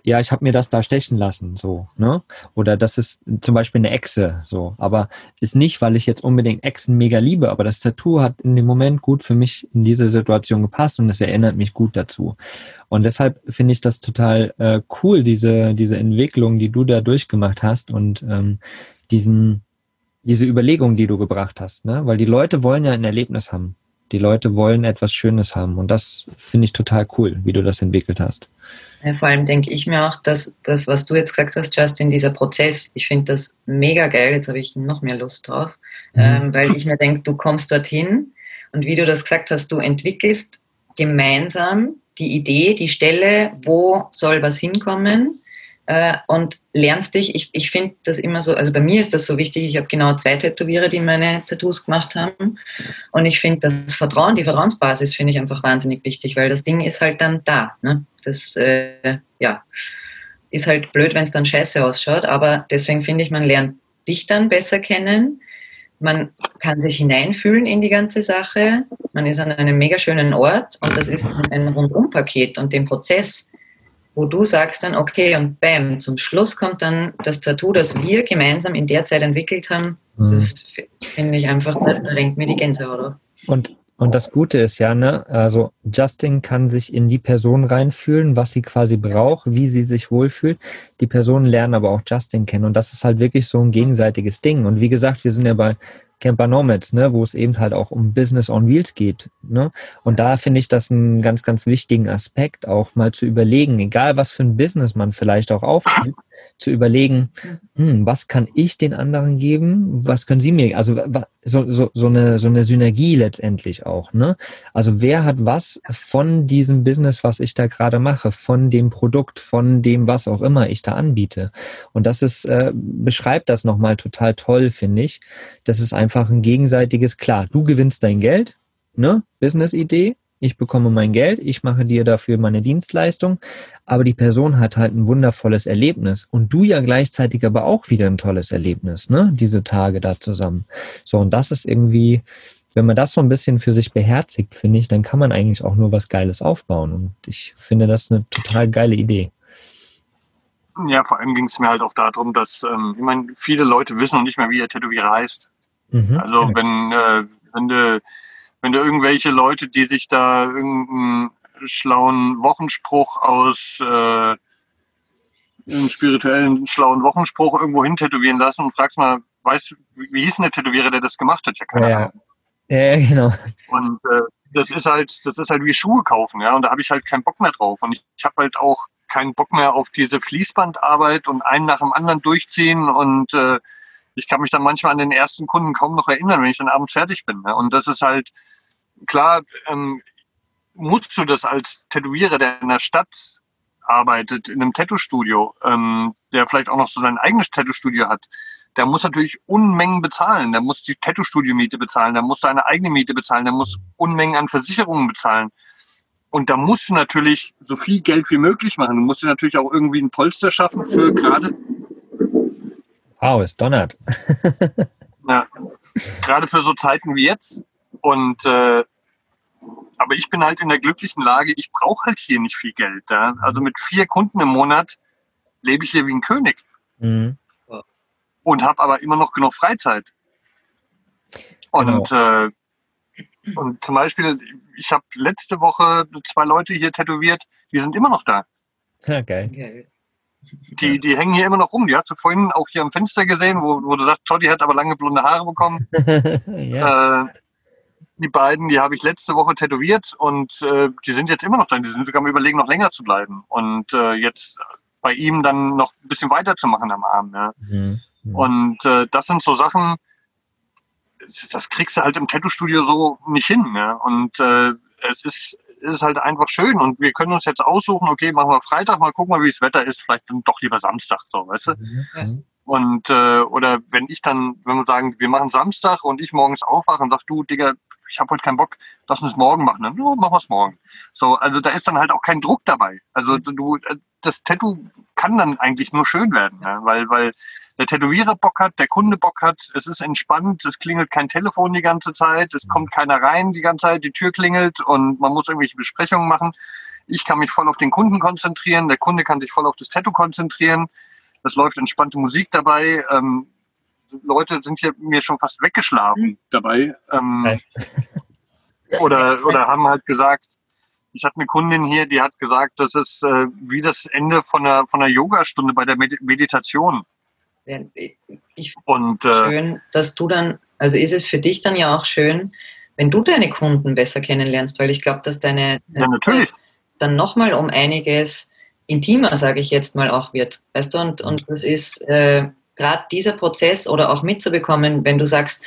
ja, ich habe mir das da stechen lassen, so, ne? Oder das ist zum Beispiel eine Echse, so. Aber ist nicht, weil ich jetzt unbedingt Echsen mega liebe, aber das Tattoo hat in dem Moment gut für mich in diese Situation gepasst und es erinnert mich gut dazu. Und deshalb finde ich das total äh, cool, diese, diese Entwicklung, die du da durchgemacht hast und ähm, diesen, diese Überlegung, die du gebracht hast, ne? Weil die Leute wollen ja ein Erlebnis haben. Die Leute wollen etwas Schönes haben. Und das finde ich total cool, wie du das entwickelt hast. Ja, vor allem denke ich mir auch, dass das, was du jetzt gesagt hast, Justin, dieser Prozess, ich finde das mega geil. Jetzt habe ich noch mehr Lust drauf, mhm. ähm, weil ich mir denke, du kommst dorthin und wie du das gesagt hast, du entwickelst gemeinsam die Idee, die Stelle, wo soll was hinkommen äh, und lernst dich. Ich, ich finde das immer so, also bei mir ist das so wichtig. Ich habe genau zwei Tätowierer, die meine Tattoos gemacht haben. Und ich finde das Vertrauen, die Vertrauensbasis finde ich einfach wahnsinnig wichtig, weil das Ding ist halt dann da. Ne? Das, äh, ja, ist halt blöd, wenn es dann scheiße ausschaut. Aber deswegen finde ich, man lernt dich dann besser kennen. Man kann sich hineinfühlen in die ganze Sache. Man ist an einem mega schönen Ort und das ist ein Rundumpaket und den Prozess wo du sagst dann, okay, und bam, zum Schluss kommt dann das Tattoo, das wir gemeinsam in der Zeit entwickelt haben. Mhm. Das finde ich einfach, da renkt mir die Gänsehaut auf. Und, und das Gute ist ja, ne, also Justin kann sich in die Person reinfühlen, was sie quasi braucht, wie sie sich wohlfühlt. Die Personen lernen aber auch Justin kennen und das ist halt wirklich so ein gegenseitiges Ding. Und wie gesagt, wir sind ja bei Camper Nomads, ne, wo es eben halt auch um Business on Wheels geht. Ne? Und da finde ich das einen ganz, ganz wichtigen Aspekt, auch mal zu überlegen, egal was für ein Business man vielleicht auch aufzieht, zu überlegen, hm, was kann ich den anderen geben, was können sie mir, also so, so, so, eine, so eine Synergie letztendlich auch. Ne? Also wer hat was von diesem Business, was ich da gerade mache, von dem Produkt, von dem, was auch immer ich da anbiete. Und das ist, äh, beschreibt das nochmal total toll, finde ich. Das ist einfach ein gegenseitiges, klar, du gewinnst dein Geld, ne? Business-Idee, ich bekomme mein Geld, ich mache dir dafür meine Dienstleistung, aber die Person hat halt ein wundervolles Erlebnis und du ja gleichzeitig aber auch wieder ein tolles Erlebnis, ne? Diese Tage da zusammen. So, und das ist irgendwie, wenn man das so ein bisschen für sich beherzigt, finde ich, dann kann man eigentlich auch nur was Geiles aufbauen. Und ich finde das eine total geile Idee. Ja, vor allem ging es mir halt auch darum, dass, ähm, ich meine, viele Leute wissen noch nicht mehr, wie ihr Tätowierer heißt. Mhm, also ja. wenn, äh, wenn du wenn du irgendwelche Leute, die sich da irgendeinen schlauen Wochenspruch aus äh, einen spirituellen schlauen Wochenspruch irgendwo hin tätowieren lassen und fragst mal, weißt du, wie hieß denn der Tätowierer, der das gemacht hat? Ja, keine ja, Ahnung. Ja, genau. Und äh, das ist halt, das ist halt wie Schuhe kaufen, ja. Und da habe ich halt keinen Bock mehr drauf. Und ich, ich habe halt auch keinen Bock mehr auf diese Fließbandarbeit und einen nach dem anderen durchziehen und äh, ich kann mich dann manchmal an den ersten Kunden kaum noch erinnern, wenn ich dann abends fertig bin. Ne? Und das ist halt, klar, ähm, musst du das als Tätowierer, der in der Stadt arbeitet, in einem Tattoo-Studio, ähm, der vielleicht auch noch so sein eigenes Tattoo-Studio hat, der muss natürlich Unmengen bezahlen. Der muss die Tattoo-Studio-Miete bezahlen, der muss seine eigene Miete bezahlen, der muss Unmengen an Versicherungen bezahlen. Und da musst du natürlich so viel Geld wie möglich machen. Du musst dir natürlich auch irgendwie ein Polster schaffen für gerade Wow, es donnert. ja, gerade für so Zeiten wie jetzt. Und äh, aber ich bin halt in der glücklichen Lage, ich brauche halt hier nicht viel Geld. Ja? Also mit vier Kunden im Monat lebe ich hier wie ein König. Mhm. Und habe aber immer noch genug Freizeit. Und, genau. äh, und zum Beispiel, ich habe letzte Woche zwei Leute hier tätowiert, die sind immer noch da. Ja, geil. Die, die hängen hier immer noch rum. Die hast du vorhin auch hier am Fenster gesehen, wo, wo du sagst, Toddy hat aber lange blonde Haare bekommen. ja. äh, die beiden, die habe ich letzte Woche tätowiert und äh, die sind jetzt immer noch da. Die sind sogar am Überlegen, noch länger zu bleiben. Und äh, jetzt bei ihm dann noch ein bisschen weiterzumachen am Arm. Ja. Mhm. Mhm. Und äh, das sind so Sachen, das kriegst du halt im Tattoo-Studio so nicht hin. Ja. Und äh, es ist, ist halt einfach schön und wir können uns jetzt aussuchen, okay, machen wir Freitag, mal gucken, wie das Wetter ist, vielleicht dann doch lieber Samstag, so, weißt du? Mhm. Und äh, oder wenn ich dann, wenn wir sagen, wir machen Samstag und ich morgens aufwache und sag, du, Digga, ich habe heute keinen Bock, lass uns morgen machen. Dann machen wir es morgen. So, also da ist dann halt auch kein Druck dabei. Also du, das Tattoo kann dann eigentlich nur schön werden, ja? weil, weil der Tätowierer Bock hat, der Kunde Bock hat, es ist entspannt, es klingelt kein Telefon die ganze Zeit, es kommt keiner rein die ganze Zeit, die Tür klingelt und man muss irgendwelche Besprechungen machen. Ich kann mich voll auf den Kunden konzentrieren, der Kunde kann sich voll auf das Tattoo konzentrieren. Es läuft entspannte Musik dabei. Ähm, Leute sind hier mir schon fast weggeschlafen dabei. Ähm, oder, oder haben halt gesagt, ich hatte eine Kundin hier, die hat gesagt, das ist äh, wie das Ende von einer, von einer Yogastunde bei der Med Meditation. Ich und äh, schön, dass du dann, also ist es für dich dann ja auch schön, wenn du deine Kunden besser kennenlernst, weil ich glaube, dass deine ja, natürlich. dann nochmal um einiges intimer, sage ich jetzt mal, auch wird. Weißt du, und, und das ist äh, gerade dieser Prozess oder auch mitzubekommen, wenn du sagst,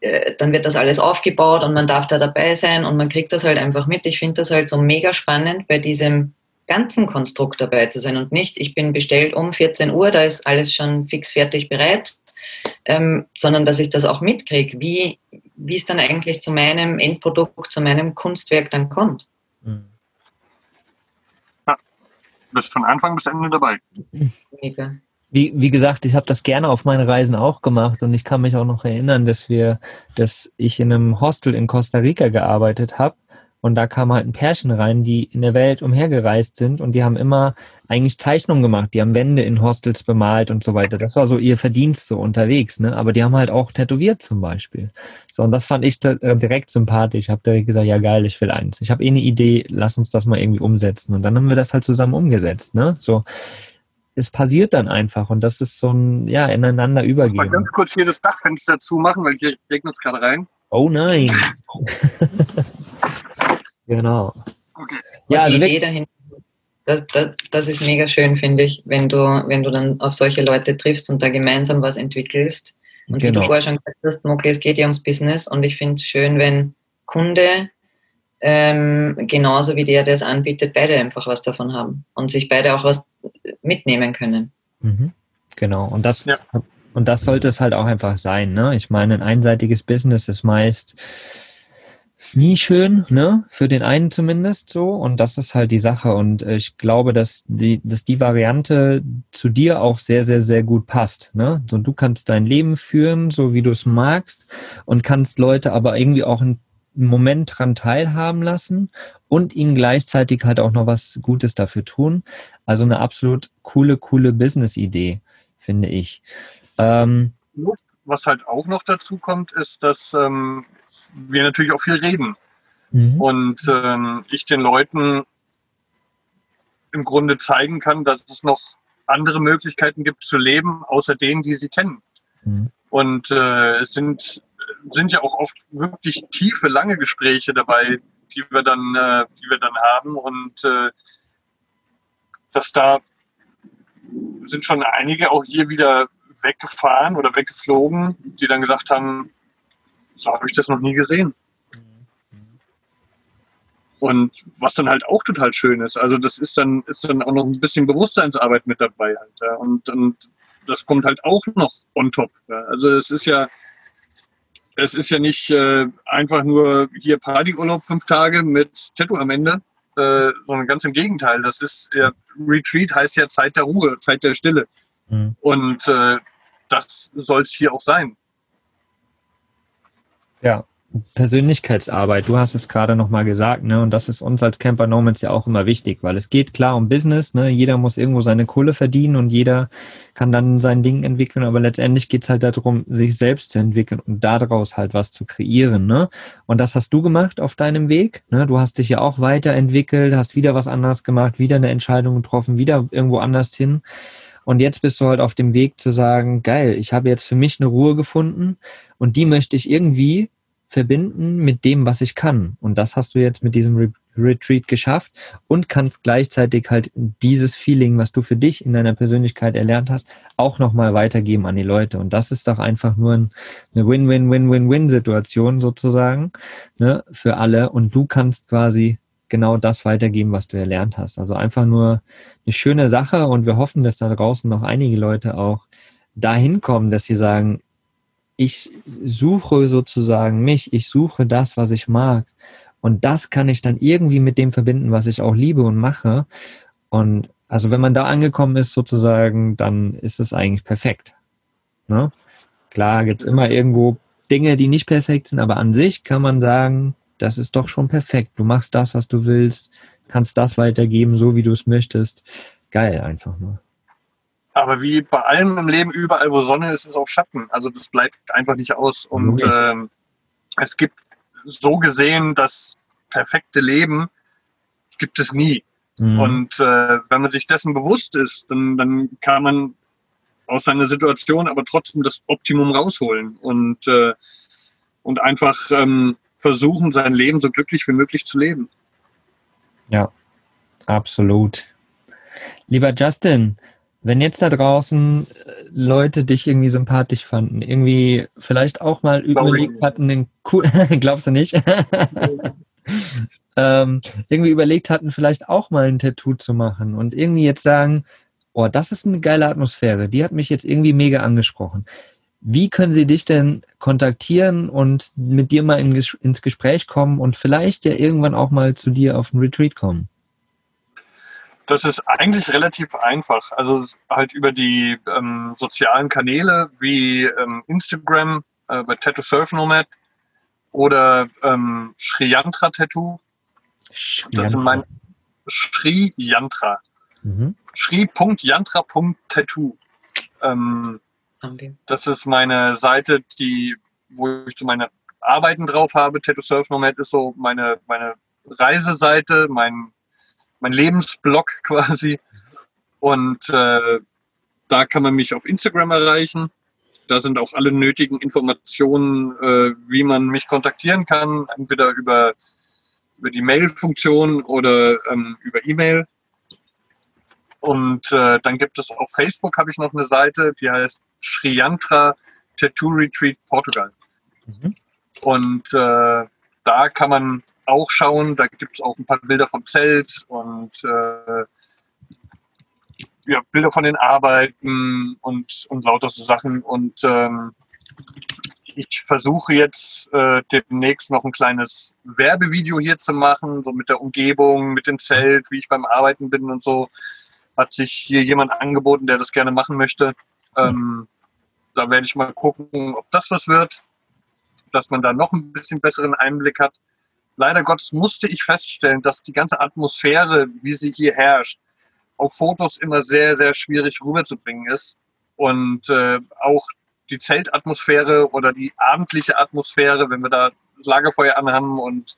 äh, dann wird das alles aufgebaut und man darf da dabei sein und man kriegt das halt einfach mit. Ich finde das halt so mega spannend bei diesem ganzen Konstrukt dabei zu sein und nicht, ich bin bestellt um 14 Uhr, da ist alles schon fix fertig bereit, ähm, sondern dass ich das auch mitkriege, wie, wie es dann eigentlich zu meinem Endprodukt, zu meinem Kunstwerk dann kommt. Mhm. Ja, bist von Anfang bis Ende dabei. Mega. Wie, wie gesagt, ich habe das gerne auf meinen Reisen auch gemacht und ich kann mich auch noch erinnern, dass wir, dass ich in einem Hostel in Costa Rica gearbeitet habe und da kam halt ein Pärchen rein, die in der Welt umhergereist sind und die haben immer eigentlich Zeichnungen gemacht. Die haben Wände in Hostels bemalt und so weiter. Das war so ihr Verdienst so unterwegs, ne? Aber die haben halt auch tätowiert zum Beispiel. So, und das fand ich äh, direkt sympathisch. Ich habe direkt gesagt, ja geil, ich will eins. Ich habe eh eine Idee, lass uns das mal irgendwie umsetzen. Und dann haben wir das halt zusammen umgesetzt, ne? So, es passiert dann einfach und das ist so ein, ja, ineinander übergehen. Ich mal ganz kurz hier das Dachfenster zumachen, weil hier regnet es gerade rein. Oh nein. Genau. Okay. Ja, also die Idee dahinter, das, das, das ist mega schön, finde ich, wenn du, wenn du dann auf solche Leute triffst und da gemeinsam was entwickelst. Und genau. wie du genau. vorher schon gesagt hast, okay, es geht ja ums Business und ich finde es schön, wenn Kunde ähm, genauso wie der, der es anbietet, beide einfach was davon haben und sich beide auch was mitnehmen können. Mhm. Genau, und das, ja. und das sollte es halt auch einfach sein. Ne? Ich meine, ein einseitiges Business ist meist nie schön, ne? Für den einen zumindest so. Und das ist halt die Sache. Und äh, ich glaube, dass die, dass die Variante zu dir auch sehr, sehr, sehr gut passt. Ne? So, du kannst dein Leben führen, so wie du es magst, und kannst Leute aber irgendwie auch einen Moment dran teilhaben lassen und ihnen gleichzeitig halt auch noch was Gutes dafür tun. Also eine absolut coole, coole Business-Idee, finde ich. Ähm, was halt auch noch dazu kommt, ist, dass ähm, wir natürlich auch viel reden. Mhm. Und ähm, ich den Leuten im Grunde zeigen kann, dass es noch andere Möglichkeiten gibt zu leben, außer denen, die sie kennen. Mhm. Und äh, es sind, sind ja auch oft wirklich tiefe, lange Gespräche dabei, die wir dann, äh, die wir dann haben. Und äh, dass da sind schon einige auch hier wieder weggefahren oder weggeflogen, die dann gesagt haben, so habe ich das noch nie gesehen. Und was dann halt auch total schön ist, also das ist dann, ist dann auch noch ein bisschen Bewusstseinsarbeit mit dabei halt. Ja. Und, und das kommt halt auch noch on top. Ja. Also es ist ja, es ist ja nicht äh, einfach nur hier Partyurlaub fünf Tage mit Tattoo am Ende, äh, sondern ganz im Gegenteil. Das ist ja, Retreat heißt ja Zeit der Ruhe, Zeit der Stille. Mhm. Und äh, das soll es hier auch sein. Ja, Persönlichkeitsarbeit, du hast es gerade nochmal gesagt, ne? Und das ist uns als Camper Nomads ja auch immer wichtig, weil es geht klar um Business, ne? Jeder muss irgendwo seine Kohle verdienen und jeder kann dann sein Ding entwickeln, aber letztendlich geht's halt darum, sich selbst zu entwickeln und daraus halt was zu kreieren, ne? Und das hast du gemacht auf deinem Weg, ne? Du hast dich ja auch weiterentwickelt, hast wieder was anderes gemacht, wieder eine Entscheidung getroffen, wieder irgendwo anders hin. Und jetzt bist du halt auf dem Weg zu sagen, geil, ich habe jetzt für mich eine Ruhe gefunden und die möchte ich irgendwie verbinden mit dem, was ich kann. Und das hast du jetzt mit diesem Re Retreat geschafft und kannst gleichzeitig halt dieses Feeling, was du für dich in deiner Persönlichkeit erlernt hast, auch nochmal weitergeben an die Leute. Und das ist doch einfach nur ein, eine Win-Win-Win-Win-Win-Situation sozusagen ne, für alle. Und du kannst quasi genau das weitergeben, was du erlernt hast. Also einfach nur eine schöne Sache und wir hoffen, dass da draußen noch einige Leute auch dahin kommen, dass sie sagen, ich suche sozusagen mich, ich suche das, was ich mag. Und das kann ich dann irgendwie mit dem verbinden, was ich auch liebe und mache. Und also wenn man da angekommen ist sozusagen, dann ist es eigentlich perfekt. Ne? Klar gibt es immer irgendwo Dinge, die nicht perfekt sind, aber an sich kann man sagen, das ist doch schon perfekt. Du machst das, was du willst, kannst das weitergeben, so wie du es möchtest. Geil einfach nur. Aber wie bei allem im Leben, überall wo Sonne ist, ist auch Schatten. Also das bleibt einfach nicht aus. Und ähm, es gibt so gesehen das perfekte Leben gibt es nie. Mhm. Und äh, wenn man sich dessen bewusst ist, dann, dann kann man aus seiner Situation aber trotzdem das Optimum rausholen und, äh, und einfach ähm, versuchen, sein Leben so glücklich wie möglich zu leben. Ja, absolut. Lieber Justin, wenn jetzt da draußen äh, Leute dich irgendwie sympathisch fanden, irgendwie vielleicht auch mal überlegt hatten, den cool, glaubst du nicht? ähm, irgendwie überlegt hatten, vielleicht auch mal ein Tattoo zu machen und irgendwie jetzt sagen, oh, das ist eine geile Atmosphäre, die hat mich jetzt irgendwie mega angesprochen. Wie können sie dich denn kontaktieren und mit dir mal in, ins Gespräch kommen und vielleicht ja irgendwann auch mal zu dir auf ein Retreat kommen? Das ist eigentlich relativ einfach. Also halt über die ähm, sozialen Kanäle wie ähm, Instagram äh, bei Tattoo Surf Nomad oder ähm, Sri Yantra Tattoo. Das sind mein Sri Yantra. Mhm. Shri.yantra.tattoo. Ähm, das ist meine Seite, die, wo ich so meine Arbeiten drauf habe. Tattoo Surf Nomad ist so meine, meine Reiseseite, mein, mein Lebensblog quasi. Und äh, da kann man mich auf Instagram erreichen. Da sind auch alle nötigen Informationen, äh, wie man mich kontaktieren kann, entweder über, über die Mail-Funktion oder ähm, über E-Mail. Und äh, dann gibt es auf Facebook habe ich noch eine Seite, die heißt Sriyantra Tattoo Retreat Portugal. Mhm. Und äh, da kann man auch schauen, da gibt es auch ein paar Bilder vom Zelt und äh, ja, Bilder von den Arbeiten und, und lauter so Sachen. Und ähm, ich versuche jetzt äh, demnächst noch ein kleines Werbevideo hier zu machen, so mit der Umgebung, mit dem Zelt, wie ich beim Arbeiten bin und so. Hat sich hier jemand angeboten, der das gerne machen möchte. Ähm, da werde ich mal gucken, ob das was wird, dass man da noch ein bisschen besseren Einblick hat. Leider Gottes musste ich feststellen, dass die ganze Atmosphäre, wie sie hier herrscht, auf Fotos immer sehr, sehr schwierig rüberzubringen ist. Und äh, auch die Zeltatmosphäre oder die abendliche Atmosphäre, wenn wir da Lagerfeuer anhaben und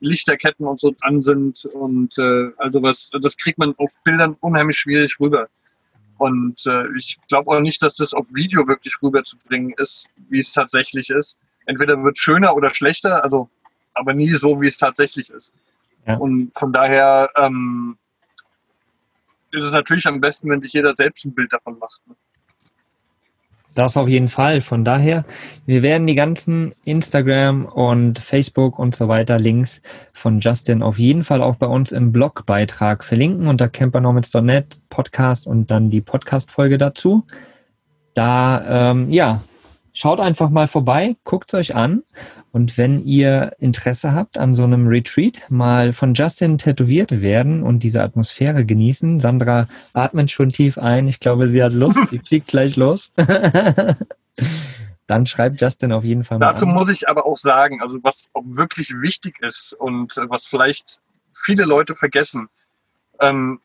Lichterketten und so an sind und äh, also was, das kriegt man auf Bildern unheimlich schwierig rüber. Und äh, ich glaube auch nicht, dass das auf Video wirklich rüberzubringen ist, wie es tatsächlich ist. Entweder wird schöner oder schlechter, also aber nie so, wie es tatsächlich ist. Ja. Und von daher ähm, ist es natürlich am besten, wenn sich jeder selbst ein Bild davon macht. Ne? Das auf jeden Fall. Von daher, wir werden die ganzen Instagram und Facebook und so weiter Links von Justin auf jeden Fall auch bei uns im Blogbeitrag verlinken unter campernomads.net Podcast und dann die Podcast-Folge dazu. Da, ähm, ja, Schaut einfach mal vorbei, guckt es euch an. Und wenn ihr Interesse habt an so einem Retreat, mal von Justin tätowiert werden und diese Atmosphäre genießen. Sandra atmet schon tief ein. Ich glaube, sie hat Lust. sie fliegt gleich los. Dann schreibt Justin auf jeden Fall mal. Dazu an. muss ich aber auch sagen, also was wirklich wichtig ist und was vielleicht viele Leute vergessen. Ähm,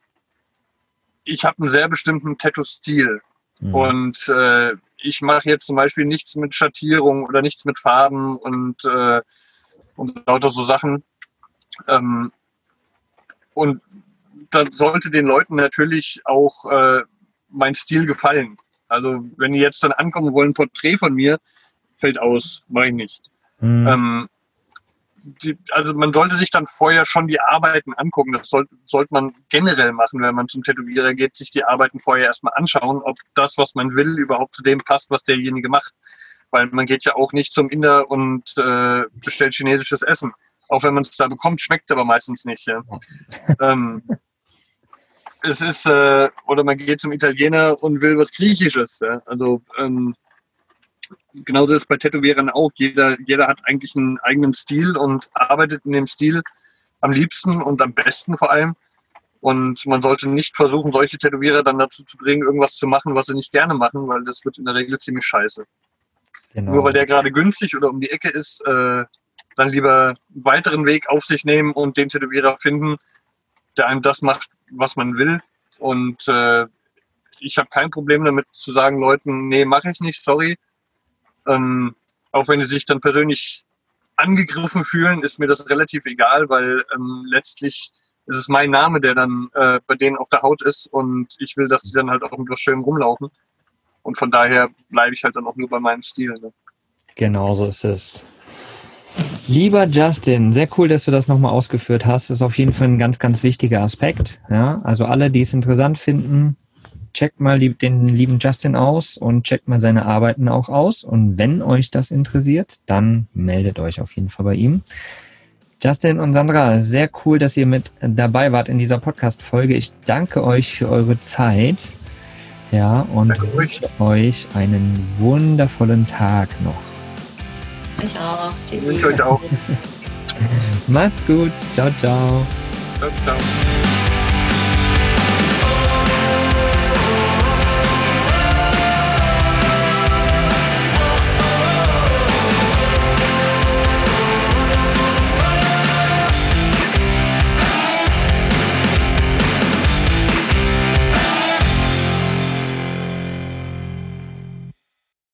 ich habe einen sehr bestimmten Tattoo-Stil. Mhm. Und äh, ich mache jetzt zum Beispiel nichts mit Schattierung oder nichts mit Farben und, äh, und lauter so Sachen. Ähm, und da sollte den Leuten natürlich auch äh, mein Stil gefallen. Also wenn die jetzt dann ankommen wollen, Porträt von mir, fällt aus, mache ich nicht. Mhm. Ähm, die, also man sollte sich dann vorher schon die Arbeiten angucken. Das soll, sollte man generell machen, wenn man zum Tätowierer geht, sich die Arbeiten vorher erstmal anschauen, ob das, was man will, überhaupt zu dem passt, was derjenige macht. Weil man geht ja auch nicht zum Inder und äh, bestellt chinesisches Essen. Auch wenn man es da bekommt, schmeckt es aber meistens nicht. Ja. ähm, es ist, äh, oder man geht zum Italiener und will was Griechisches. Ja? Also ähm, genauso ist es bei Tätowierern auch. Jeder, jeder hat eigentlich einen eigenen Stil und arbeitet in dem Stil am liebsten und am besten vor allem. Und man sollte nicht versuchen, solche Tätowierer dann dazu zu bringen, irgendwas zu machen, was sie nicht gerne machen, weil das wird in der Regel ziemlich scheiße. Genau. Nur weil der gerade günstig oder um die Ecke ist, äh, dann lieber einen weiteren Weg auf sich nehmen und den Tätowierer finden, der einem das macht, was man will. Und äh, ich habe kein Problem damit zu sagen, Leuten, nee, mache ich nicht, sorry. Ähm, auch wenn sie sich dann persönlich angegriffen fühlen, ist mir das relativ egal, weil ähm, letztlich ist es mein Name, der dann äh, bei denen auf der Haut ist und ich will, dass die dann halt auch mit was Schönem rumlaufen. Und von daher bleibe ich halt dann auch nur bei meinem Stil. Ne? Genau so ist es. Lieber Justin, sehr cool, dass du das nochmal ausgeführt hast. Das ist auf jeden Fall ein ganz, ganz wichtiger Aspekt. Ja, also alle, die es interessant finden, checkt mal den lieben Justin aus und checkt mal seine Arbeiten auch aus. Und wenn euch das interessiert, dann meldet euch auf jeden Fall bei ihm. Justin und Sandra, sehr cool, dass ihr mit dabei wart in dieser Podcast-Folge. Ich danke euch für eure Zeit. Ja, und wünsche euch einen wundervollen Tag noch. Ich auch. Ich wünsche euch auch. Macht's gut. Ciao, ciao. Ciao, ciao.